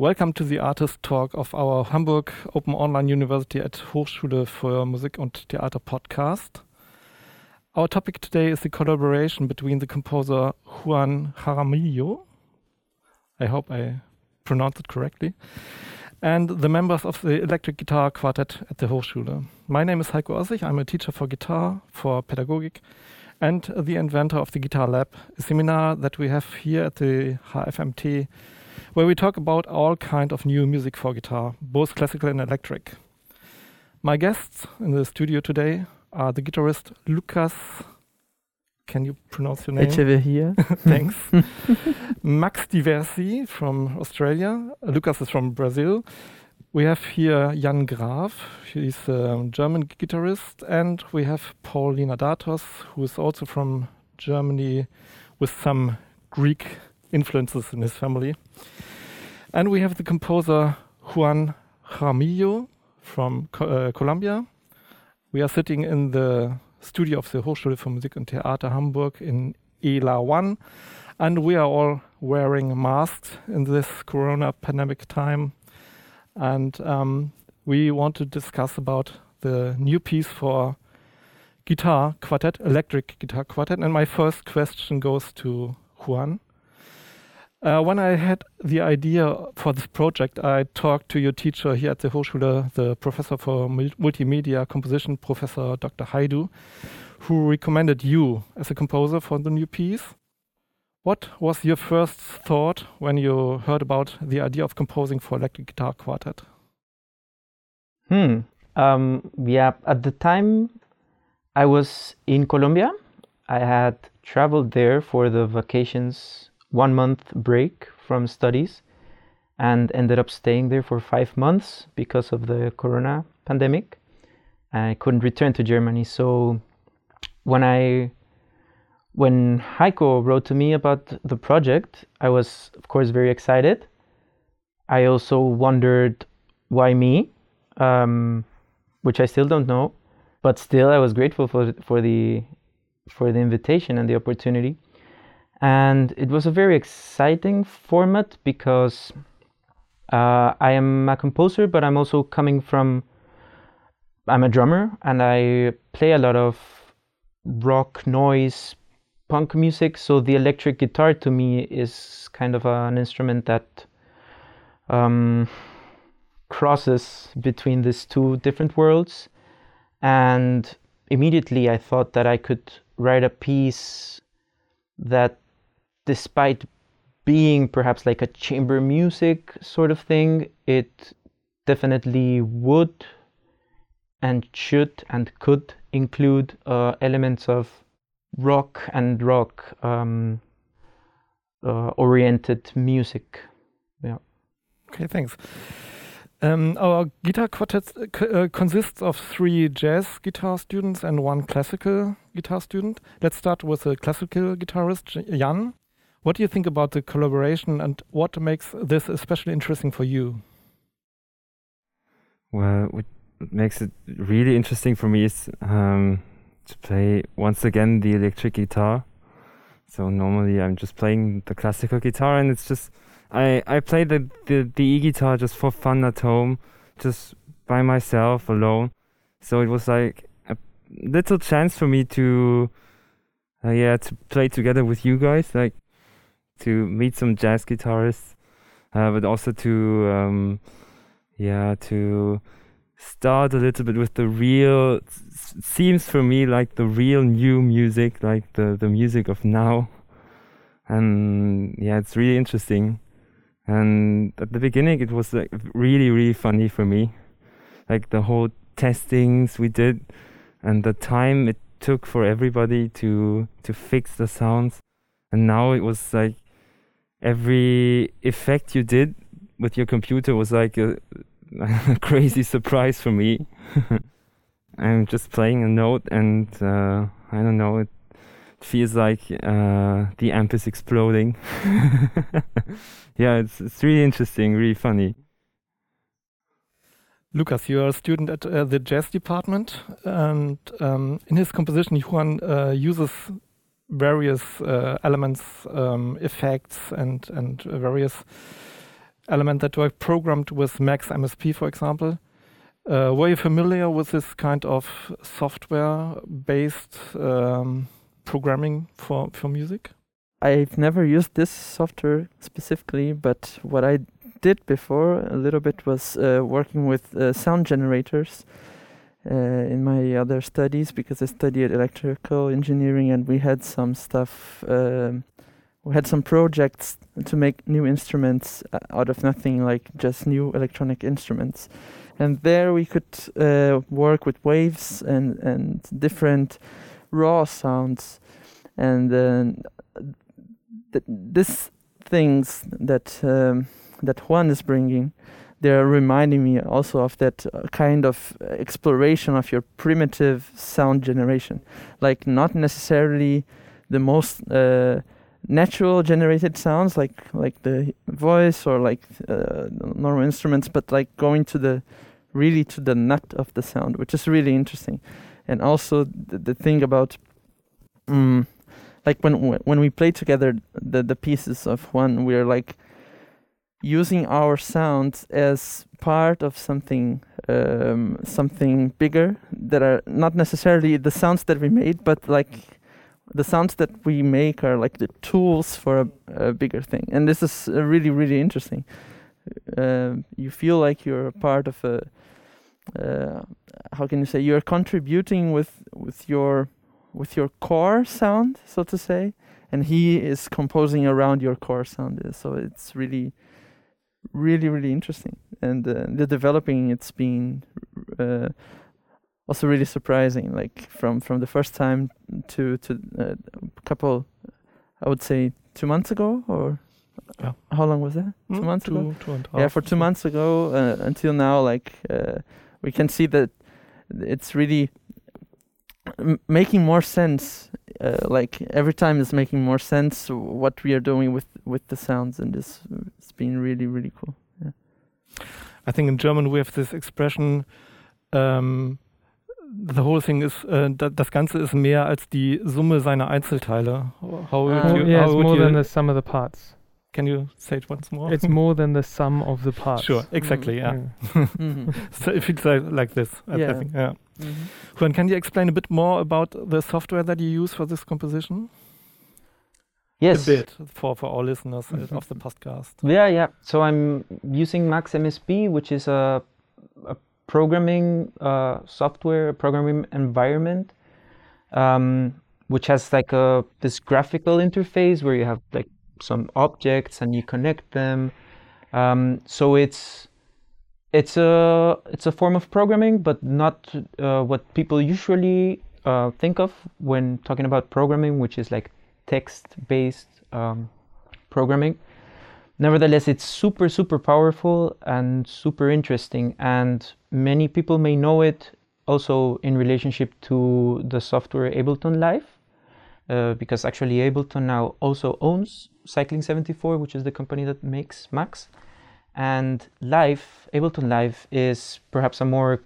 Welcome to the artist talk of our Hamburg Open Online University at Hochschule für Musik und Theater podcast. Our topic today is the collaboration between the composer Juan Jaramillo, I hope I pronounced it correctly, and the members of the electric guitar quartet at the Hochschule. My name is Heiko Ossig. I'm a teacher for guitar, for pedagogic, and the inventor of the Guitar Lab, a seminar that we have here at the HFMT, where we talk about all kind of new music for guitar, both classical and electric. My guests in the studio today are the guitarist Lucas. Can you pronounce your name? here. Thanks. Max Diversi from Australia. Lucas is from Brazil. We have here Jan Graf. He's a German guitarist. And we have Paul Linardatos, who is also from Germany with some Greek influences in his family. And we have the composer Juan Jaramillo from uh, Colombia. We are sitting in the studio of the Hochschule für Musik und Theater Hamburg in ELA 1. And we are all wearing masks in this corona pandemic time. And um, we want to discuss about the new piece for guitar quartet, electric guitar quartet. And my first question goes to Juan. Uh, when I had the idea for this project, I talked to your teacher here at the Hochschule, the professor for multimedia composition, Professor Dr. Hajdu, who recommended you as a composer for the new piece. What was your first thought when you heard about the idea of composing for electric guitar quartet? Hmm. Um, yeah, at the time I was in Colombia. I had traveled there for the vacations one month break from studies and ended up staying there for five months because of the corona pandemic. I couldn't return to Germany. So when I when Heiko wrote to me about the project, I was of course very excited. I also wondered why me, um, which I still don't know, but still I was grateful for for the for the invitation and the opportunity and it was a very exciting format because uh, I am a composer, but I'm also coming from I'm a drummer and I play a lot of rock, noise, punk music. So the electric guitar to me is kind of an instrument that um, crosses between these two different worlds. And immediately I thought that I could write a piece that despite being perhaps like a chamber music sort of thing, it definitely would and should and could include uh, elements of rock and rock um, uh, oriented music. Yeah. Okay, thanks. Um, our guitar quartet uh, consists of three jazz guitar students and one classical guitar student. Let's start with the classical guitarist, Jan. What do you think about the collaboration and what makes this especially interesting for you? Well, what makes it really interesting for me is um, to play once again the electric guitar. So normally I'm just playing the classical guitar, and it's just I I play the the, the e guitar just for fun at home, just by myself alone. So it was like a little chance for me to uh, yeah to play together with you guys, like to meet some jazz guitarists, uh, but also to um, yeah to start a little bit with the real seems for me like the real new music, like the the music of now, and yeah, it's really interesting. And at the beginning, it was like really really funny for me, like the whole testings we did, and the time it took for everybody to to fix the sounds. And now it was like every effect you did with your computer was like a, a crazy surprise for me. I'm just playing a note, and uh, I don't know. It feels like uh, the amp is exploding. yeah, it's it's really interesting, really funny. Lucas, you are a student at uh, the jazz department, and um, in his composition, Juan uh, uses various uh, elements, um, effects, and and various elements that were programmed with Max MSP, for example. Uh, were you familiar with this kind of software-based um, programming for, for music? I've never used this software specifically, but what I did before a little bit was uh, working with uh, sound generators uh, in my other studies because I studied electrical engineering and we had some stuff. Um, we had some projects to make new instruments uh, out of nothing, like just new electronic instruments. And there we could uh, work with waves and, and different raw sounds. And uh, th- this things that um, that Juan is bringing, they're reminding me also of that uh, kind of exploration of your primitive sound generation, like not necessarily the most uh, natural generated sounds, like like the voice or like uh, normal instruments, but like going to the really to the nut of the sound, which is really interesting, and also the, the thing about. Um, like when when we play together the the pieces of Juan we're like using our sounds as part of something um, something bigger that are not necessarily the sounds that we made but like the sounds that we make are like the tools for a, a bigger thing. And this is uh, really really interesting. Uh, you feel like you're a part of a uh, how can you say you're contributing with with your with your core sound so to say and he is composing around your core sound. So it's really really really interesting. And uh, the developing it's been uh, also really surprising like from from the first time to to uh, a couple i would say two months ago or yeah. how long was that? Mm, two months two, ago? two and yeah for two months ago uh, until now like uh, we can see that it's really making more sense uh, like every time it's making more sense what we are doing with with the sounds and this it's been really really cool yeah. i think in german we have this expression um, the whole thing is uh, das ganze ist mehr als die summe seiner einzelteile how uh, you, yeah how it's more than the sum of the parts can you say it once more? It's more than the sum of the parts. Sure, exactly, mm. yeah. mm-hmm. so it feels like, like this, yeah. I think, yeah. Mm-hmm. Juan, can you explain a bit more about the software that you use for this composition? Yes. A bit for, for our listeners mm-hmm. of the podcast. Yeah, yeah. So I'm using Max MSP, which is a, a programming uh, software, a programming environment, um, which has like a this graphical interface where you have like some objects and you connect them. Um, so it's it's a it's a form of programming, but not uh, what people usually uh, think of when talking about programming, which is like text-based um, programming. Nevertheless, it's super super powerful and super interesting, and many people may know it also in relationship to the software Ableton Live, uh, because actually Ableton now also owns Cycling 74, which is the company that makes Max. And Live, Ableton Live, is perhaps a more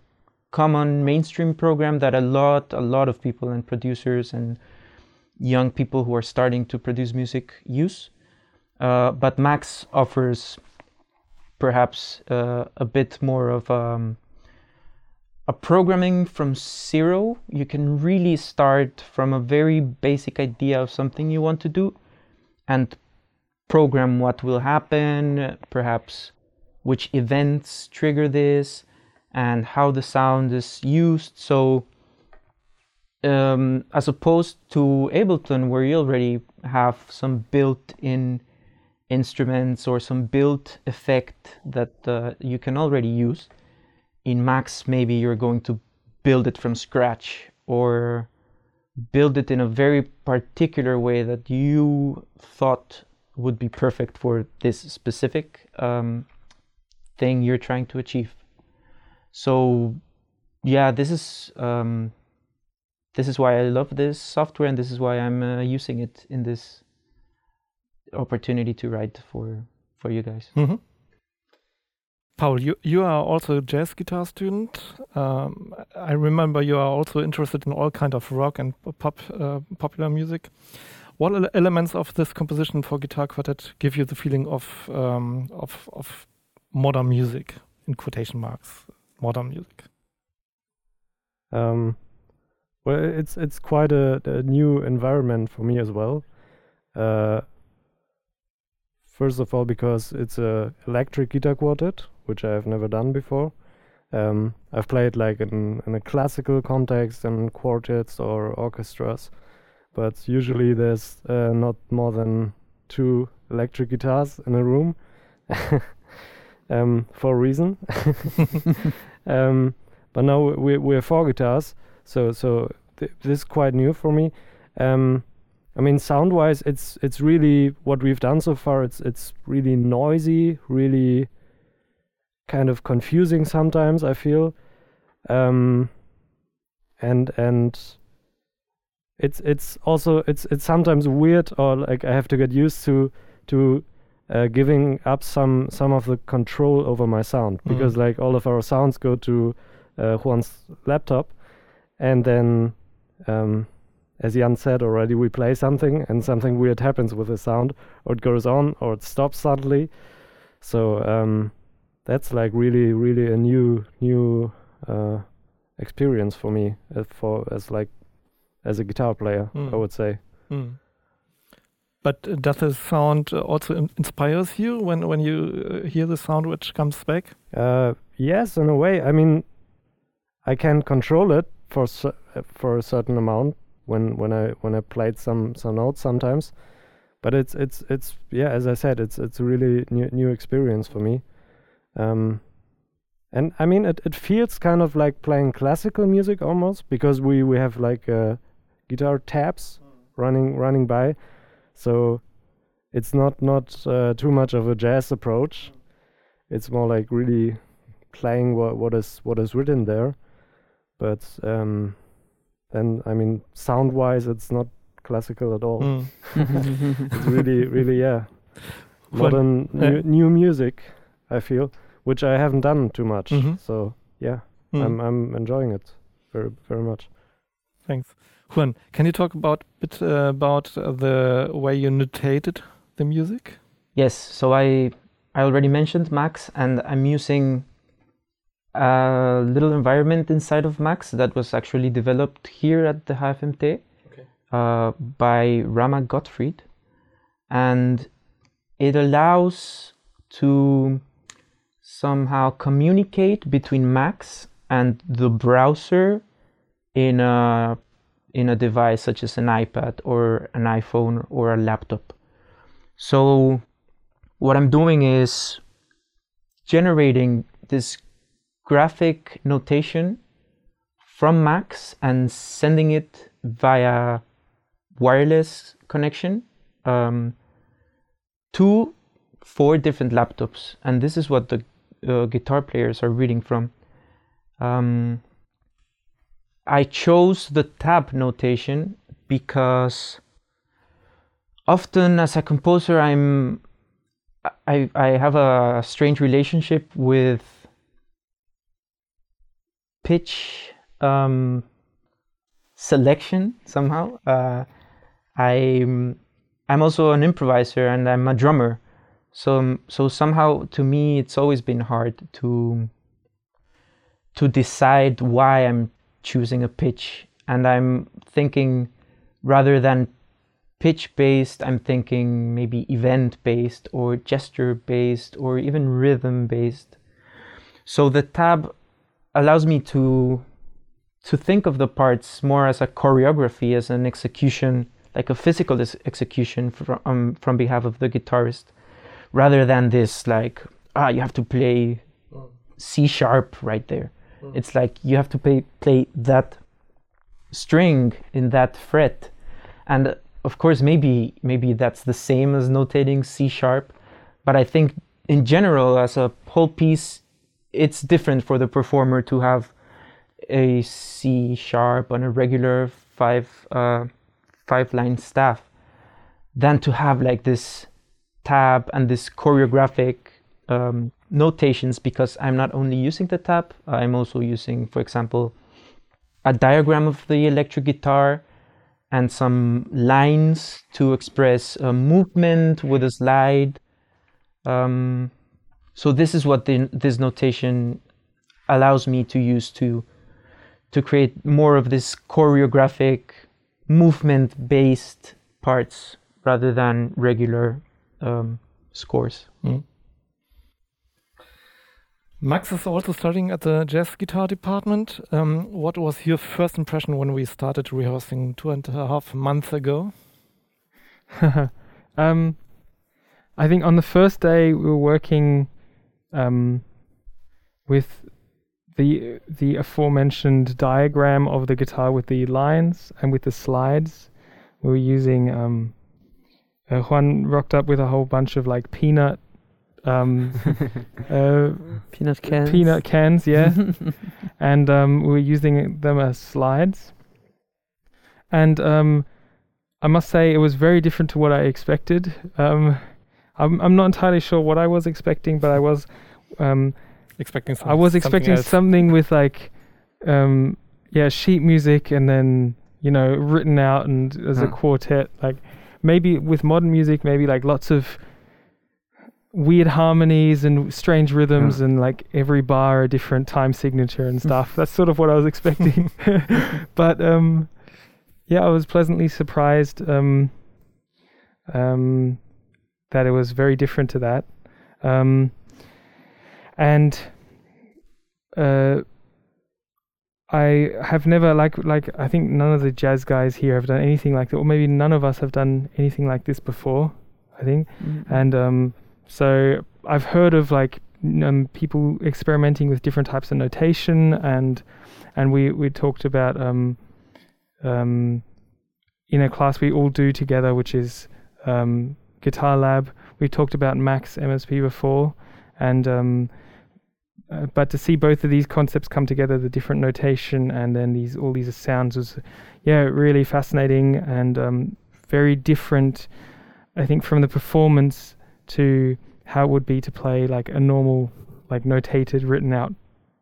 common mainstream program that a lot, a lot of people and producers and young people who are starting to produce music use. Uh, but Max offers perhaps uh, a bit more of um, a programming from zero. You can really start from a very basic idea of something you want to do and program what will happen, perhaps which events trigger this, and how the sound is used. So, um, as opposed to Ableton, where you already have some built in instruments or some built effect that uh, you can already use, in Max, maybe you're going to build it from scratch or build it in a very particular way that you thought would be perfect for this specific um, thing you're trying to achieve. So, yeah, this is um, this is why I love this software, and this is why I'm uh, using it in this opportunity to write for for you guys. Mm-hmm. Paul, you, you are also a jazz guitar student. Um, I remember you are also interested in all kind of rock and pop uh, popular music. What elements of this composition for guitar quartet give you the feeling of um, of, of modern music in quotation marks modern music? Um, well it's it's quite a, a, new environment for me as well. Uh, first of all because it's a electric guitar quartet which i have never done before. Um, i've played like in, in a classical context and quartets or orchestras but usually there's uh, not more than two electric guitars in a room um, for a reason. um, but now we we have four guitars, so so th this is quite new for me. Um, I mean, sound-wise, it's it's really what we've done so far. It's it's really noisy, really kind of confusing sometimes. I feel, um, and and it's it's also it's it's sometimes weird or like I have to get used to to uh, giving up some some of the control over my sound mm. because like all of our sounds go to uh, Juan's laptop, and then um, as Jan said already, we play something and something weird happens with the sound, or it goes on or it stops suddenly. So um, that's like really really a new new uh, experience for me uh, for as like as a guitar player, mm. I would say. Mm. But does the sound also inspires you when when you uh, hear the sound which comes back? Uh, yes, in a way. I mean, I can control it for for a certain amount when when I when I played some some notes sometimes. But it's it's it's yeah, as I said, it's it's a really new new experience for me. Um, and I mean, it, it feels kind of like playing classical music almost because we we have like uh, guitar tabs running running by so it's not not uh, too much of a jazz approach. It's more like really playing what what is what is written there. But um, then I mean, sound wise, it's not classical at all. Mm. it's really really yeah, modern new, new music. I feel which I haven't done too much. Mm -hmm. So yeah, mm. I'm I'm enjoying it very very much. Thanks. Juan, can you talk about bit uh, about the way you notated the music? Yes. So I I already mentioned Max, and I'm using a little environment inside of Max that was actually developed here at the HFMT okay. uh, by Rama Gottfried, and it allows to somehow communicate between Max and the browser in a in a device such as an iPad or an iPhone or a laptop. So what I'm doing is generating this graphic notation from Max and sending it via wireless connection um, to four different laptops. And this is what the uh, guitar players are reading from. Um, I chose the tab notation because often as a composer I'm I, I have a strange relationship with pitch um, selection somehow. Uh, I'm I'm also an improviser and I'm a drummer, so so somehow to me it's always been hard to to decide why I'm choosing a pitch and I'm thinking rather than pitch based, I'm thinking maybe event based or gesture based or even rhythm based. So the tab allows me to to think of the parts more as a choreography, as an execution, like a physical execution from um, from behalf of the guitarist, rather than this like ah you have to play C sharp right there. Mm. It's like you have to play play that string in that fret, and of course maybe maybe that's the same as notating C sharp, but I think in general as a whole piece, it's different for the performer to have a C sharp on a regular five uh, five line staff than to have like this tab and this choreographic um, notations because I'm not only using the tab, I'm also using, for example, a diagram of the electric guitar and some lines to express a movement with a slide. Um, so this is what the, this notation allows me to use to to create more of this choreographic movement based parts rather than regular um, scores. Mm. Max is also studying at the jazz guitar department. Um, what was your first impression when we started rehearsing two and a half months ago? um, I think on the first day we were working um, with the the aforementioned diagram of the guitar with the lines and with the slides. We were using um, uh, Juan rocked up with a whole bunch of like peanut um, uh, peanut cans. Peanut cans, yeah. and um, we were using them as slides. And um, I must say, it was very different to what I expected. Um, I'm I'm not entirely sure what I was expecting, but I was um, expecting. Some, I was expecting something, something with like, um, yeah, sheet music, and then you know written out and as huh. a quartet. Like maybe with modern music, maybe like lots of weird harmonies and strange rhythms and like every bar a different time signature and stuff. That's sort of what I was expecting. but um yeah, I was pleasantly surprised um um that it was very different to that. Um and uh I have never like like I think none of the jazz guys here have done anything like that, or maybe none of us have done anything like this before. I think, mm-hmm. and um, so I've heard of like um, people experimenting with different types of notation, and and we we talked about um, um, in a class we all do together, which is um, Guitar Lab. We talked about Max MSP before, and um, uh, but to see both of these concepts come together, the different notation and then these all these sounds was, yeah, really fascinating and um, very different. I think from the performance to how it would be to play like a normal, like notated, written out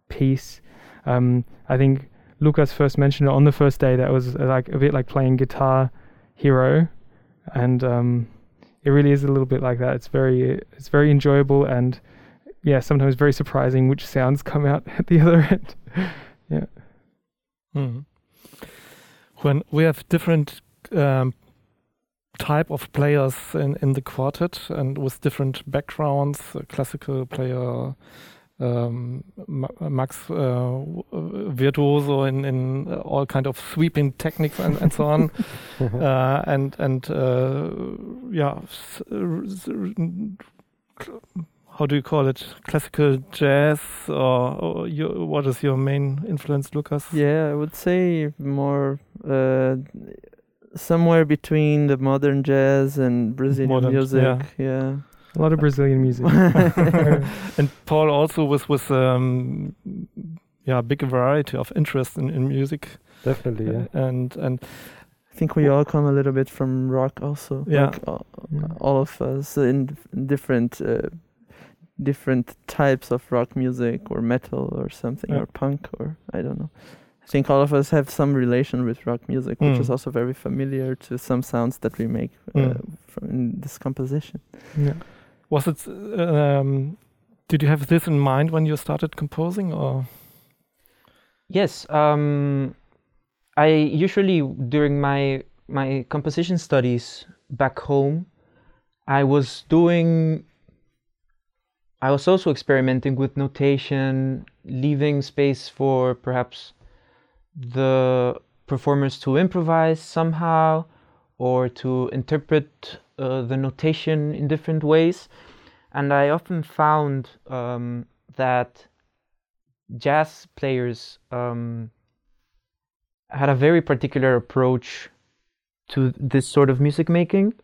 piece. Um, I think Lucas first mentioned it on the first day. That was uh, like a bit like playing Guitar Hero, and um, it really is a little bit like that. It's very, it's very enjoyable and yeah, sometimes very surprising which sounds come out at the other end. yeah. Mm. When we have different um, type of players in, in the quartet and with different backgrounds, a classical player, um, Max uh, virtuoso in, in all kind of sweeping techniques and, and so on, uh, and and uh, yeah, how do you call it? Classical jazz, or, or your, what is your main influence, Lucas? Yeah, I would say more uh, somewhere between the modern jazz and Brazilian modern, music. Yeah. yeah. A lot of Brazilian music. and Paul also was with um, yeah, big variety of interest in, in music. Definitely, yeah. And and I think we all come a little bit from rock also. Yeah. Like all, yeah. all, of us in different uh, different types of rock music or metal or something yeah. or punk or I don't know. I think all of us have some relation with rock music, which mm. is also very familiar to some sounds that we make uh, mm. from in this composition. Yeah. Was it? Um, did you have this in mind when you started composing, or? Yes, um, I usually during my my composition studies back home, I was doing I was also experimenting with notation, leaving space for perhaps the performers to improvise somehow or to interpret uh, the notation in different ways. And I often found um, that jazz players um, had a very particular approach to this sort of music making.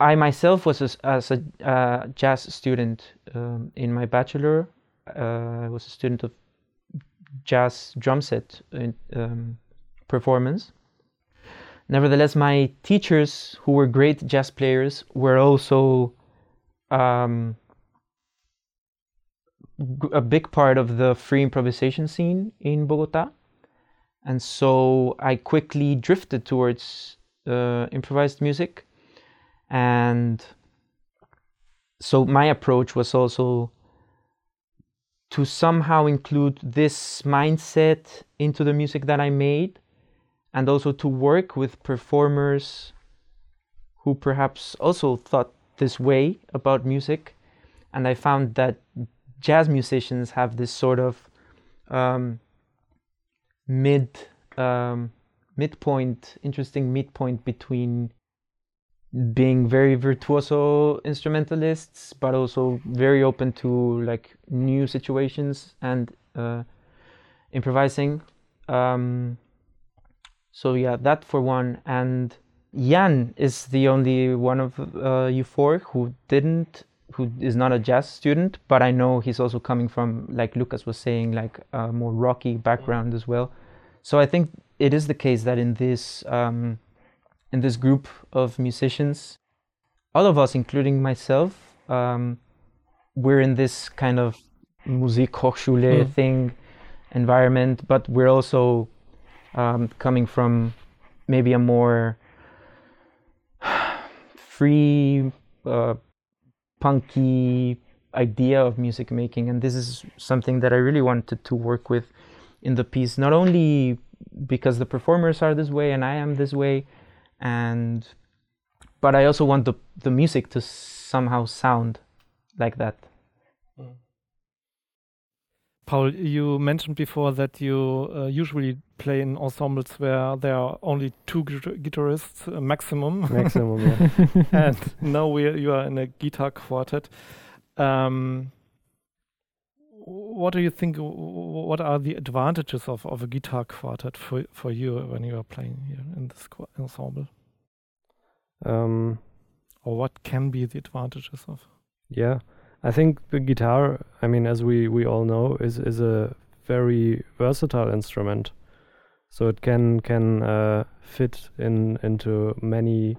I myself was as a uh, jazz student um, in my bachelor. Uh, I was a student of jazz drum set um, performance. Nevertheless, my teachers, who were great jazz players, were also um, a big part of the free improvisation scene in Bogota. And so I quickly drifted towards uh, improvised music and so my approach was also to somehow include this mindset into the music that I made and also to work with performers who perhaps also thought this way about music. And I found that jazz musicians have this sort of um, mid um, midpoint, interesting midpoint between being very virtuoso instrumentalists, but also very open to like new situations and uh, improvising. Um, so yeah, that for one. And Jan is the only one of uh, you four who didn't, who is not a jazz student, but I know he's also coming from, like Lucas was saying, like a more rocky background as well. So I think it is the case that in this um, in this group of musicians, all of us, including myself, um, we're in this kind of Musikhochschule mm. thing environment, but we're also um, coming from maybe a more free, uh, punky idea of music making, and this is something that I really wanted to work with in the piece, not only because the performers are this way and I am this way, and but I also want the the music to somehow sound like that. Mm. Paul, you mentioned before that you uh, usually play in ensembles where there are only two guitarists uh, maximum. Maximum, yeah. and now we you are in a guitar quartet. Um, what do you think? What are the advantages of, of a guitar quartet for for you when you are playing here in this ensemble? Um, or what can be the advantages of? Yeah, I think the guitar. I mean, as we we all know, is is a very versatile instrument, so it can can uh, fit in into many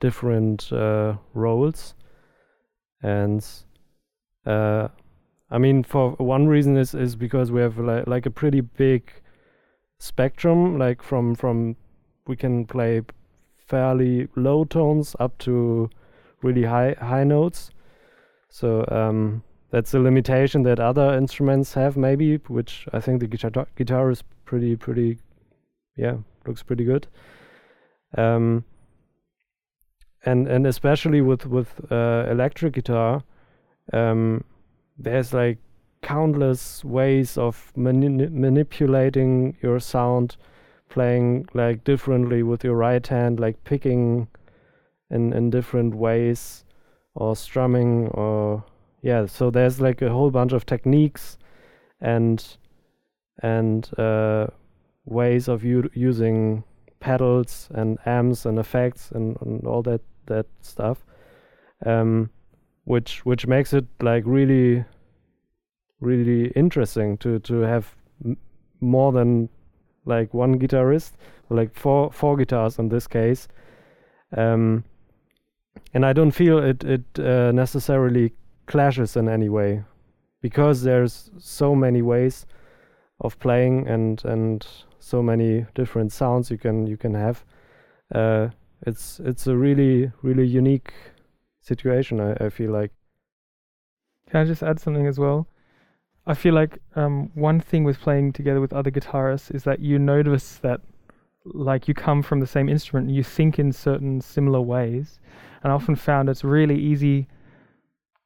different uh, roles, and uh, I mean, for one reason is is because we have li- like a pretty big spectrum, like from from we can play fairly low tones up to really high high notes. So um, that's a limitation that other instruments have, maybe, which I think the guitar guitar is pretty pretty, yeah, looks pretty good. Um, and and especially with with uh, electric guitar, um, there's like countless ways of mani- manipulating your sound playing like differently with your right hand like picking in in different ways or strumming or yeah so there's like a whole bunch of techniques and and uh, ways of using pedals and amps and effects and, and all that that stuff. Um, which which makes it like really really interesting to to have more than like one guitarist like four four guitars in this case. Um, and I don't feel it it uh, necessarily clashes in any way because there's so many ways of playing and and so many different sounds you can you can have. Uh, it's it's a really really unique situation. I, I feel like. Can I just add something as well? I feel like um, one thing with playing together with other guitarists is that you notice that like you come from the same instrument and you think in certain similar ways. And I often found it's really easy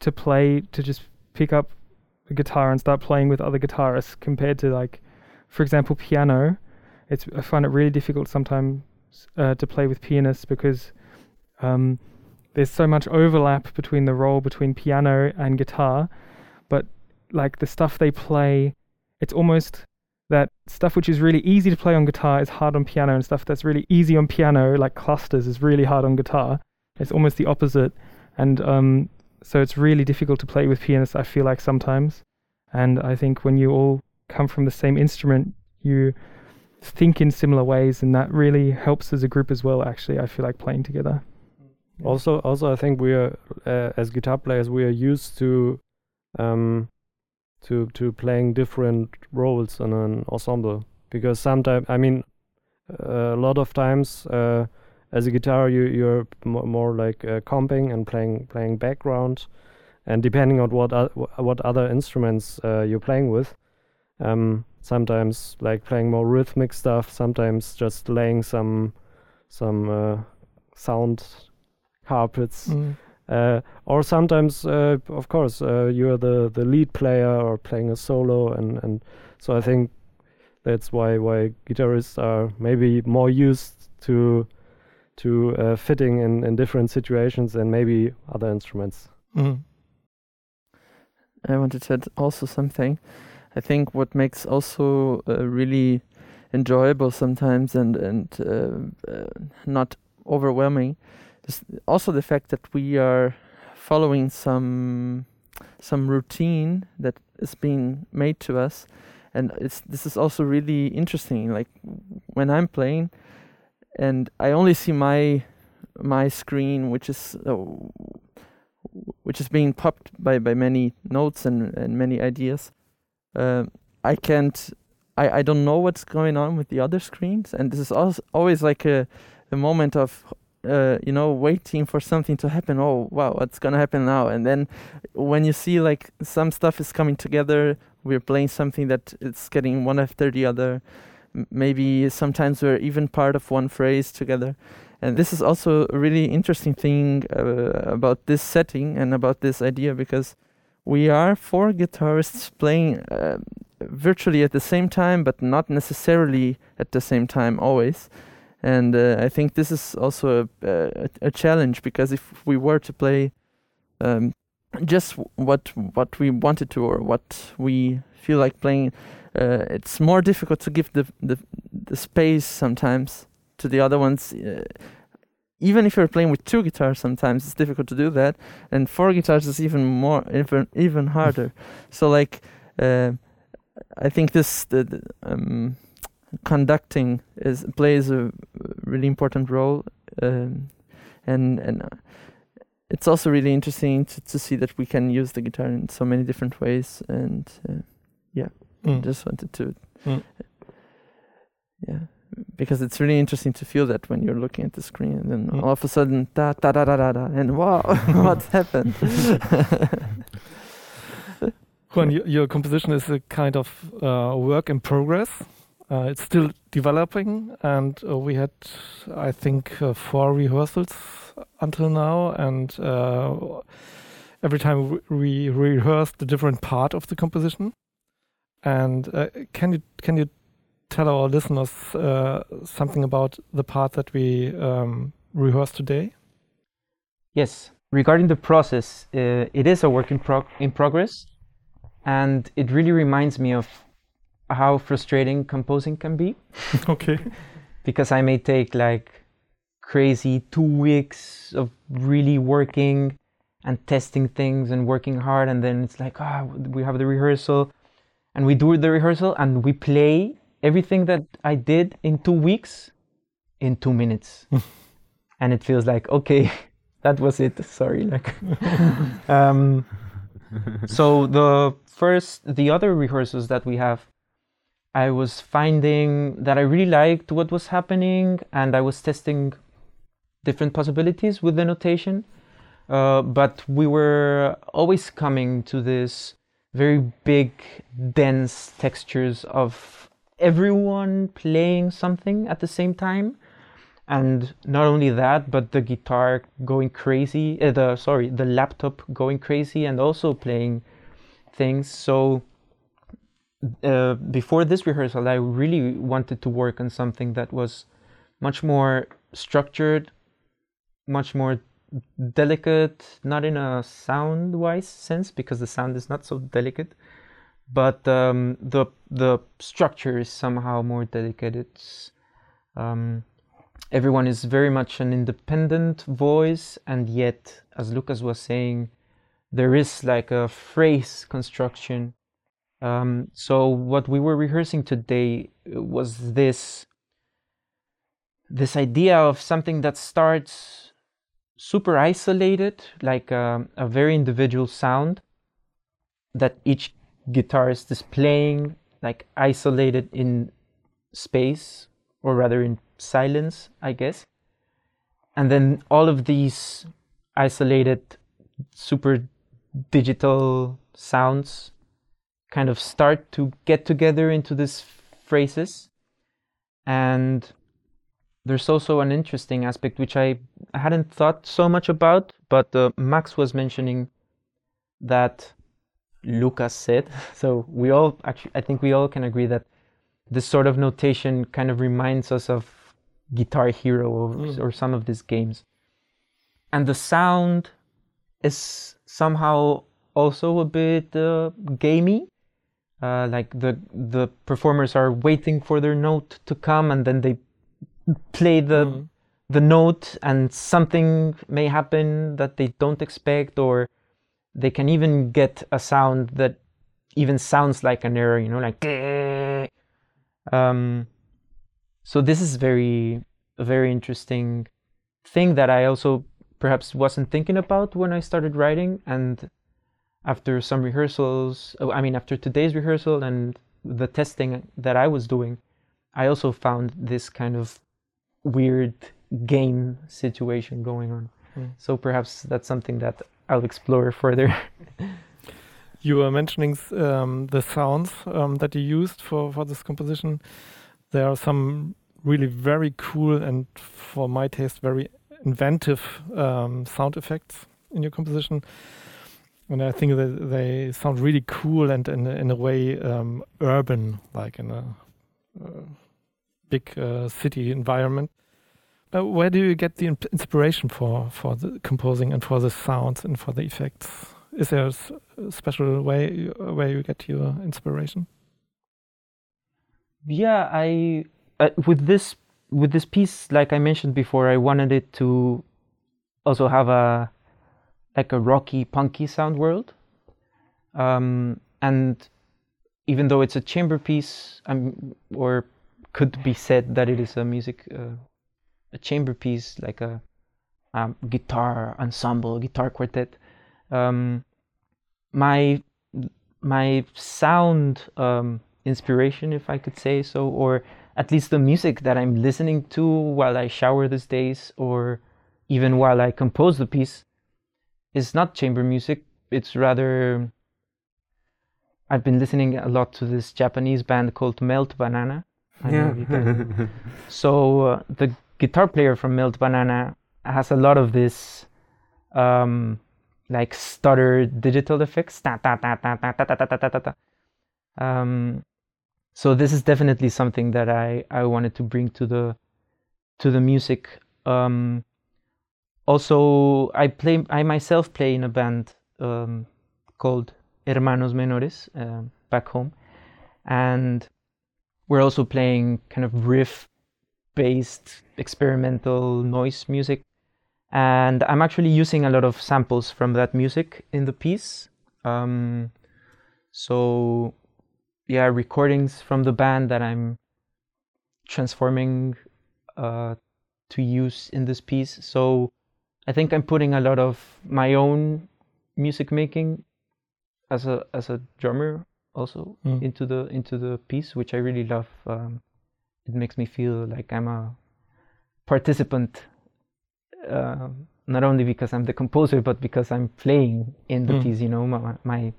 to play to just pick up a guitar and start playing with other guitarists compared to like, for example, piano. It's I find it really difficult sometimes uh, to play with pianists because um, there's so much overlap between the role between piano and guitar, but like the stuff they play, it's almost that stuff which is really easy to play on guitar is hard on piano, and stuff that's really easy on piano, like clusters, is really hard on guitar. It's almost the opposite, and um, so it's really difficult to play with pianists. I feel like sometimes, and I think when you all come from the same instrument, you think in similar ways, and that really helps as a group as well. Actually, I feel like playing together. Also, also, I think we are uh, as guitar players we are used to um, to to playing different roles in an ensemble because sometimes I mean uh, a lot of times uh, as a guitar you you're more like uh, comping and playing playing background and depending on what what other instruments uh, you're playing with. Um, sometimes like playing more rhythmic stuff, sometimes just laying some some uh, sound carpets. Mm. Uh, or sometimes, uh, of course, uh, you're the, the lead player or playing a solo, and, and so I think that's why why guitarists are maybe more used to to uh, fitting in, in different situations than maybe other instruments. Mm. I wanted to add also something. I think what makes also uh, really enjoyable sometimes and and uh, uh, not overwhelming also the fact that we are following some some routine that is being made to us. And it's this is also really interesting like when i'm playing and i only see my my screen which is uh, which is being popped by by many notes and and many ideas. Uh, I can't I, I don't know what's going on with the other screens. And this is also always like a, a moment of uh, you know waiting for something to happen. Oh wow what's gonna happen now? And then when you see like some stuff is coming together we're playing something that it's getting one after the other maybe sometimes we're even part of one phrase together. And this is also a really interesting thing uh, about this setting and about this idea because we are four guitarists playing uh, virtually at the same time, but not necessarily at the same time always. And uh, I think this is also a, a, a, challenge because if we were to play um, just what what we wanted to or what we feel like playing, uh, it's more difficult to give the, the the space sometimes to the other ones uh, even if you're playing with two guitars sometimes it's difficult to do that. And four guitars is even more even even harder. So like uh, i think this the, the um, conducting is plays a really important role um, and and uh, it's also really interesting to, to see that we can use the guitar in so many different ways and uh, yeah mm. just wanted to mm. yeah because it's really interesting to feel that when you're looking at the screen and then mm. all of a sudden da da da da da da and wow what happened Juan, your composition is a kind of uh, work in progress. Uh, it's still developing, and uh, we had, I think, uh, four rehearsals until now, and every time we rehearsed a different part of the composition. And uh, can you can you tell our listeners uh, something about the part that we um, rehearsed today? Yes. Regarding the process, uh, it is a work in, prog- in progress, and it really reminds me of how frustrating composing can be. okay. because I may take like crazy two weeks of really working and testing things and working hard, and then it's like, ah, oh, we have the rehearsal, and we do the rehearsal and we play everything that I did in two weeks in two minutes. and it feels like, okay, that was it. Sorry. Like, um, so the first, the other rehearsals that we have, I was finding that I really liked what was happening and I was testing different possibilities with the notation. Uh, but we were always coming to this very big, dense textures of everyone playing something at the same time and not only that but the guitar going crazy uh, the sorry the laptop going crazy and also playing things so uh, before this rehearsal i really wanted to work on something that was much more structured much more delicate not in a sound wise sense because the sound is not so delicate but um, the the structure is somehow more delicate. It's um, everyone is very much an independent voice, and yet, as Lucas was saying, there is like a phrase construction. Um, so what we were rehearsing today was this this idea of something that starts super isolated, like a, a very individual sound that each guitarist is playing like isolated in space or rather in silence i guess. And then all of these isolated super digital sounds kind of start to get together into these phrases. And there's also an interesting aspect which I hadn't thought so much about, but uh, Max was mentioning that Lucas said. So we all actually, I think we all can agree that this sort of notation kind of reminds us of Guitar Hero or, mm. or some of these games. And the sound is somehow also a bit uh, gamey. Uh, like the the performers are waiting for their note to come, and then they play the mm. the note, and something may happen that they don't expect, or they can even get a sound that even sounds like an error. You know, like. Um, so this is very a very interesting thing that I also perhaps wasn't thinking about when I started writing. And after some rehearsals, oh, I mean, after today's rehearsal and the testing that I was doing, I also found this kind of weird game situation going on. Mm. So perhaps that's something that I'll explore further. you were mentioning um, the sounds um, that you used for, for this composition. There are some really very cool and, for my taste, very inventive um, sound effects in your composition. And I think that they sound really cool and in, in a way um, urban, like in a uh, big uh, city environment. But where do you get the inspiration for for the composing and for the sounds and for the effects? Is there a special way where you get your inspiration? Yeah, I uh, with this with this piece, like I mentioned before, I wanted it to also have a like a rocky, punky sound world. Um, and even though it's a chamber piece, um, or could be said that it is a music, uh, a chamber piece, like a um, guitar ensemble, guitar quartet. Um, my my sound um, inspiration, if I could say so, or at least the music that I'm listening to while I shower these days or even while I compose the piece is not chamber music. It's rather. I've been listening a lot to this Japanese band called Melt Banana. yeah. so uh, the guitar player from Melt Banana has a lot of this um, like stutter digital effects. Um, so this is definitely something that I, I wanted to bring to the to the music. Um, also, I play I myself play in a band um, called Hermanos Menores uh, back home, and we're also playing kind of riff based experimental noise music. And i'm actually using a lot of samples from that music in the piece. Um, so yeah recordings from the band that I'm transforming uh, to use in this piece. So I think I'm putting a lot of my own music making as a as a drummer also mm. into the into the piece, which I really love. Um, it makes me feel like I'm a participant, uh, not only because I'm the composer, but because I'm playing in the mm. piece. You know, my, my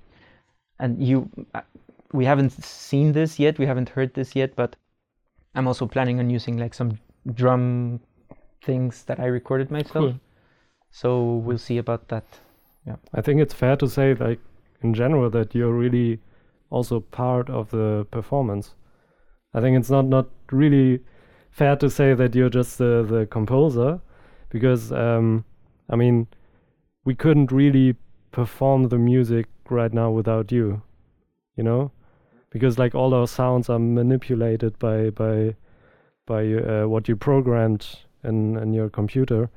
and you we haven't seen this yet, we haven't heard this yet, but I'm also planning on using like some drum things that I recorded myself. Cool. So we'll see about that. Yeah. I think it's fair to say like in general that you're really also part of the performance. I think it's not not really fair to say that you're just the the composer because um I mean we couldn't really perform the music right now without you. You know? because like all our sounds are manipulated by by by uh, what you programmed in in your computer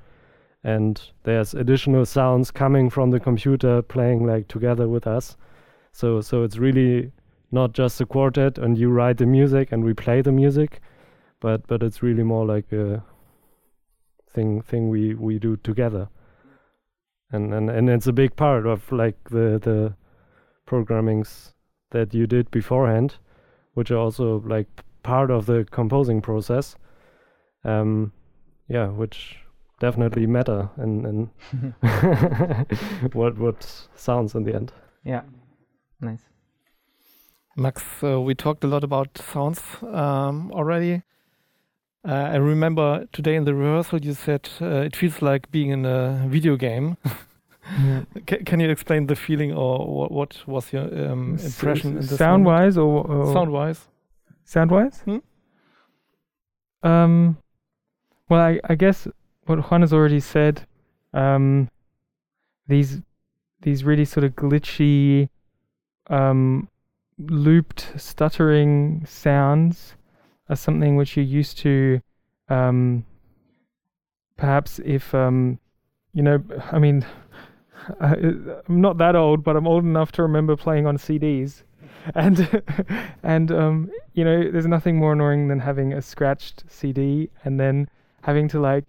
and there's additional sounds coming from the computer playing like together with us so so it's really not just a quartet and you write the music and we play the music but but it's really more like a thing thing we we do together and and and it's a big part of like the the programming's that you did beforehand, which are also like part of the composing process. Um, yeah, which definitely matter and and what what sounds in the end. Yeah, nice. Max, uh, we talked a lot about sounds um, already. Uh, I remember today in the rehearsal you said uh, it feels like being in a video game. yeah. can you explain the feeling or what, what was your um, impression? S sound wise or, or, sound wise? Sound wise? Hmm? Um, well, I, I guess what Juan has already said. Um, these these really sort of glitchy, um, looped, stuttering sounds are something which you're used to. Um, perhaps if um, you know, I mean, I, I'm not that old, but I'm old enough to remember playing on CDs, and and um, you know, there's nothing more annoying than having a scratched CD and then having to like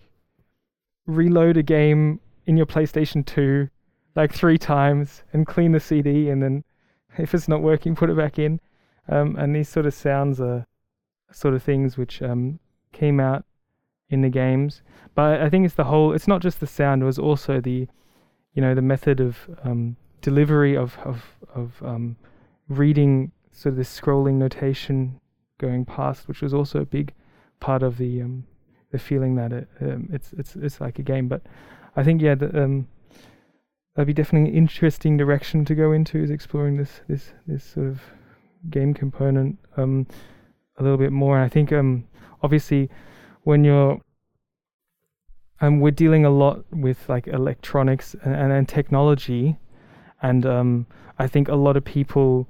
reload a game in your PlayStation 2 like three times and clean the CD and then if it's not working, put it back in. Um, and these sort of sounds are sort of things which um, came out in the games. But I think it's the whole. It's not just the sound; it was also the, you know, the method of um, delivery of of of um, reading sort of this scrolling notation going past, which was also a big part of the um, the feeling that it um, it's it's it's like a game. But I think yeah, the, um, that'd be definitely an interesting direction to go into is exploring this this this sort of game component um, a little bit more. And I think um, obviously when you're um, we're dealing a lot with like electronics and, and, and technology, and um, I think a lot of people,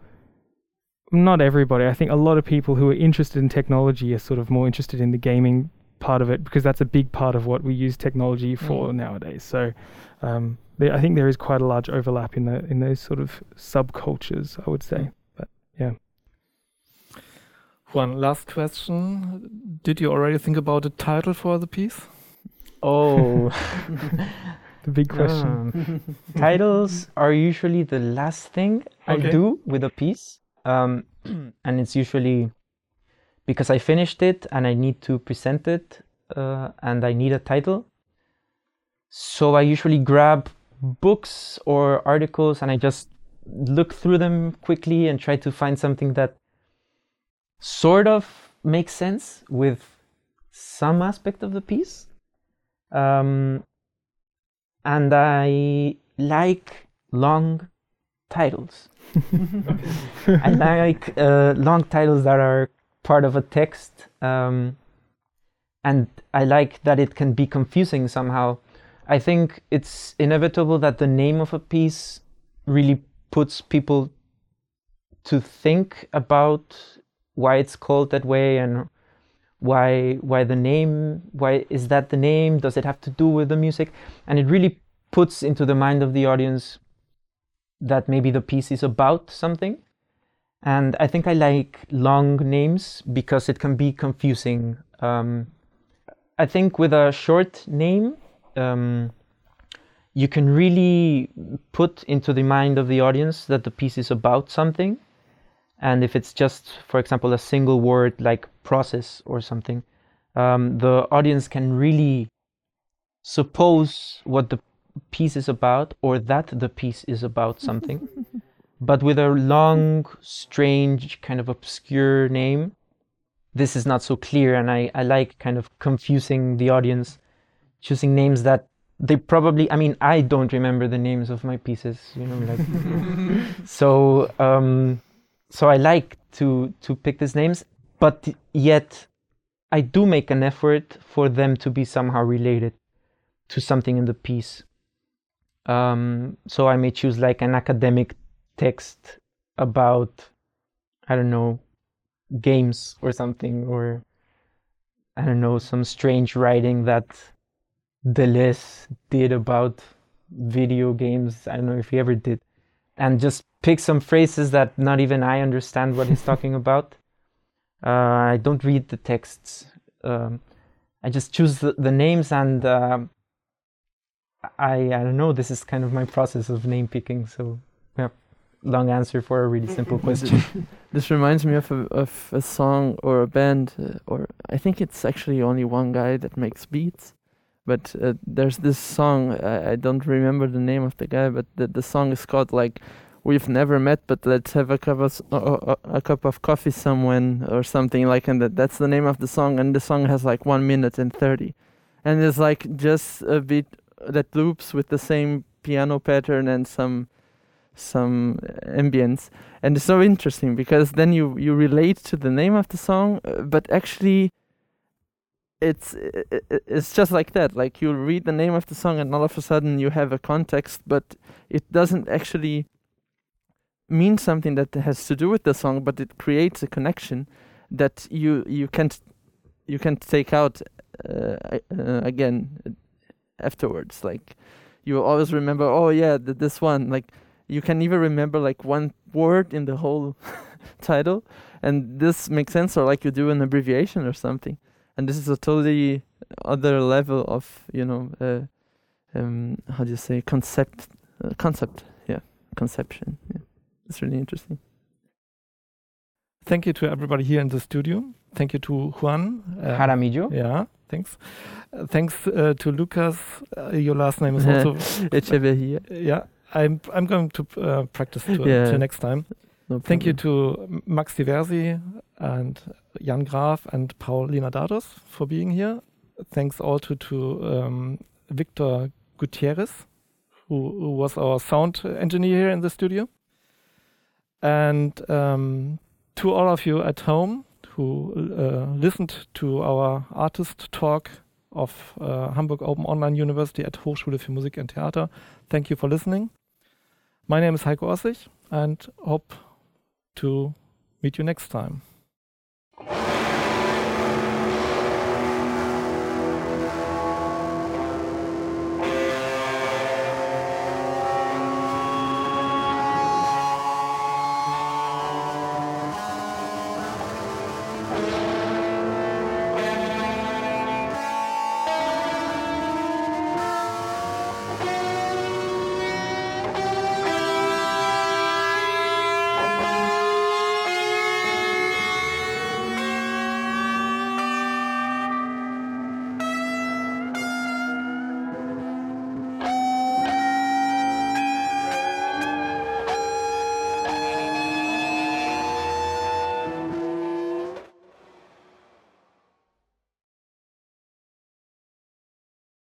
not everybody, I think a lot of people who are interested in technology are sort of more interested in the gaming part of it because that's a big part of what we use technology for mm. nowadays. So um, there, I think there is quite a large overlap in the in those sort of subcultures, I would say. Mm. But yeah. One last question. Did you already think about a title for the piece? Oh, the big question. Um, titles are usually the last thing okay. I do with a piece. Um, and it's usually because I finished it and I need to present it uh, and I need a title. So I usually grab books or articles and I just look through them quickly and try to find something that sort of makes sense with some aspect of the piece. Um, and I like long titles. I like uh, long titles that are part of a text. Um, and I like that it can be confusing somehow. I think it's inevitable that the name of a piece really puts people to think about why it's called that way and why why the name why is that the name does it have to do with the music and it really puts into the mind of the audience that maybe the piece is about something and i think i like long names because it can be confusing um, i think with a short name um, you can really put into the mind of the audience that the piece is about something and if it's just, for example, a single word like process or something, um, the audience can really suppose what the piece is about or that the piece is about something. but with a long, strange, kind of obscure name, this is not so clear. And I, I like kind of confusing the audience, choosing names that they probably i mean i don't remember the names of my pieces you know like so um so I like to to pick these names, but yet I do make an effort for them to be somehow related to something in the piece. Um, so I may choose like an academic text about I don't know games or something, or I don't know some strange writing that Deleuze did about video games. I don't know if he ever did, and just pick some phrases that not even I understand what he's talking about. Uh, I don't read the texts. Um, I just choose the, the names and uh, I I don't know. This is kind of my process of name picking. So long answer for a really simple question. this reminds me of a of a song or a band, uh, or I think it's actually only one guy that makes beats. But uh, there's this song I, I don't remember the name of the guy, but the the song is called like we've never met, but let's have a cup of uh, a cup of coffee somewhere or something like, and that that's the name of the song, and the song has like one minute and thirty, and it's like just a beat that loops with the same piano pattern and some some ambience. And it's so interesting because then you you relate to the name of the song uh, but actually it's it's just like that. Like you read the name of the song and all of a sudden you have a context but it doesn't actually mean something that has to do with the song but it creates a connection that you you can't you can't take out uh, uh, again afterwards. Like you will always remember oh yeah th- this one. Like you can even remember like one word in the whole title and this makes sense or like you do an abbreviation or something. And this is a totally other level of you know uh, um, how do you say concept uh, concept. Yeah conception. Yeah it's really interesting. Thank you to everybody here in the studio. Thank you to juan uh, jaramillo. yeah thanks. Uh, thanks uh, to lucas. Uh, your last name is also Echeverria. yeah I'm I'm going to uh, practice to, yeah. to next time. No Thank you to Max Diversi and Jan Graf and Paul Linardatos for being here. Thanks also to um, Victor Gutierrez, who, who, was our sound engineer here in the studio. And um, to all of you at home who uh, listened to our artist talk of uh, Hamburg Open Online University at Hochschule für Musik und Theater, thank you for listening. My name is Heiko Ossig and hope to meet you next time.